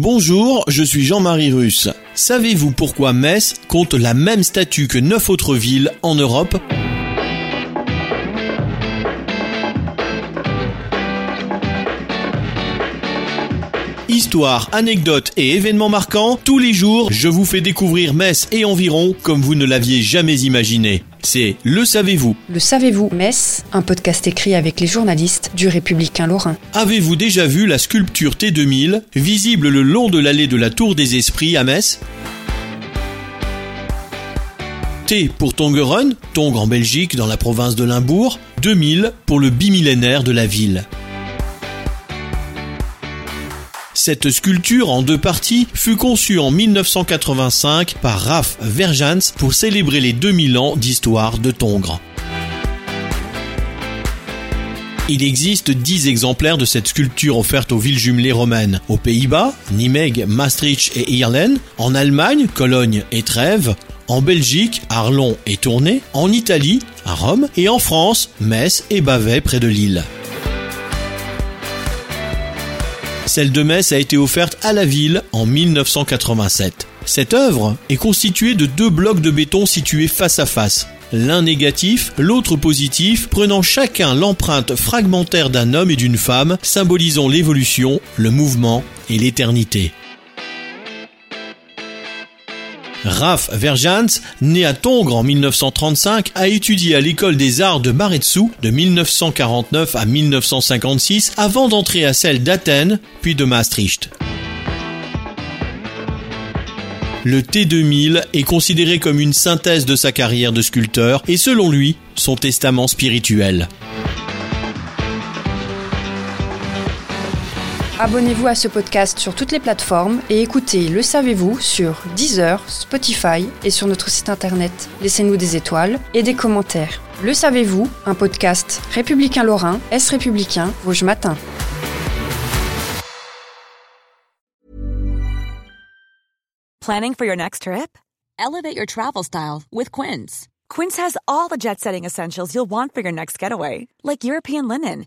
Bonjour, je suis Jean-Marie Russe. Savez-vous pourquoi Metz compte la même statue que neuf autres villes en Europe? Histoire, anecdotes et événements marquants, tous les jours, je vous fais découvrir Metz et environ comme vous ne l'aviez jamais imaginé. C'est Le Savez-vous. Le Savez-vous Metz, un podcast écrit avec les journalistes du Républicain Lorrain. Avez-vous déjà vu la sculpture T2000, visible le long de l'allée de la Tour des Esprits à Metz? T pour Tongeren, Tongres en Belgique dans la province de Limbourg, 2000 pour le bimillénaire de la ville. Cette sculpture en deux parties fut conçue en 1985 par Raph Verjans pour célébrer les 2000 ans d'histoire de Tongres. Il existe 10 exemplaires de cette sculpture offerte aux villes jumelées romaines. Aux Pays-Bas, Nimègue, Maastricht et Irlen. En Allemagne, Cologne et Trèves. En Belgique, Arlon et Tournai. En Italie, à Rome. Et en France, Metz et Bavay près de Lille. Celle de Metz a été offerte à la ville en 1987. Cette œuvre est constituée de deux blocs de béton situés face à face. L'un négatif, l'autre positif, prenant chacun l'empreinte fragmentaire d'un homme et d'une femme, symbolisant l'évolution, le mouvement et l'éternité. Raph Verjans, né à Tongres en 1935, a étudié à l'école des arts de Maretsu de 1949 à 1956 avant d'entrer à celle d'Athènes puis de Maastricht. Le T2000 est considéré comme une synthèse de sa carrière de sculpteur et selon lui, son testament spirituel. Abonnez-vous à ce podcast sur toutes les plateformes et écoutez Le Savez-vous sur Deezer, Spotify et sur notre site internet. Laissez-nous des étoiles et des commentaires. Le Savez-vous, un podcast républicain lorrain, Est républicain, Vosges Matin. Planning for your next trip? Elevate your travel style with Quince. Quince has all the jet setting essentials you'll want for your next getaway, like European linen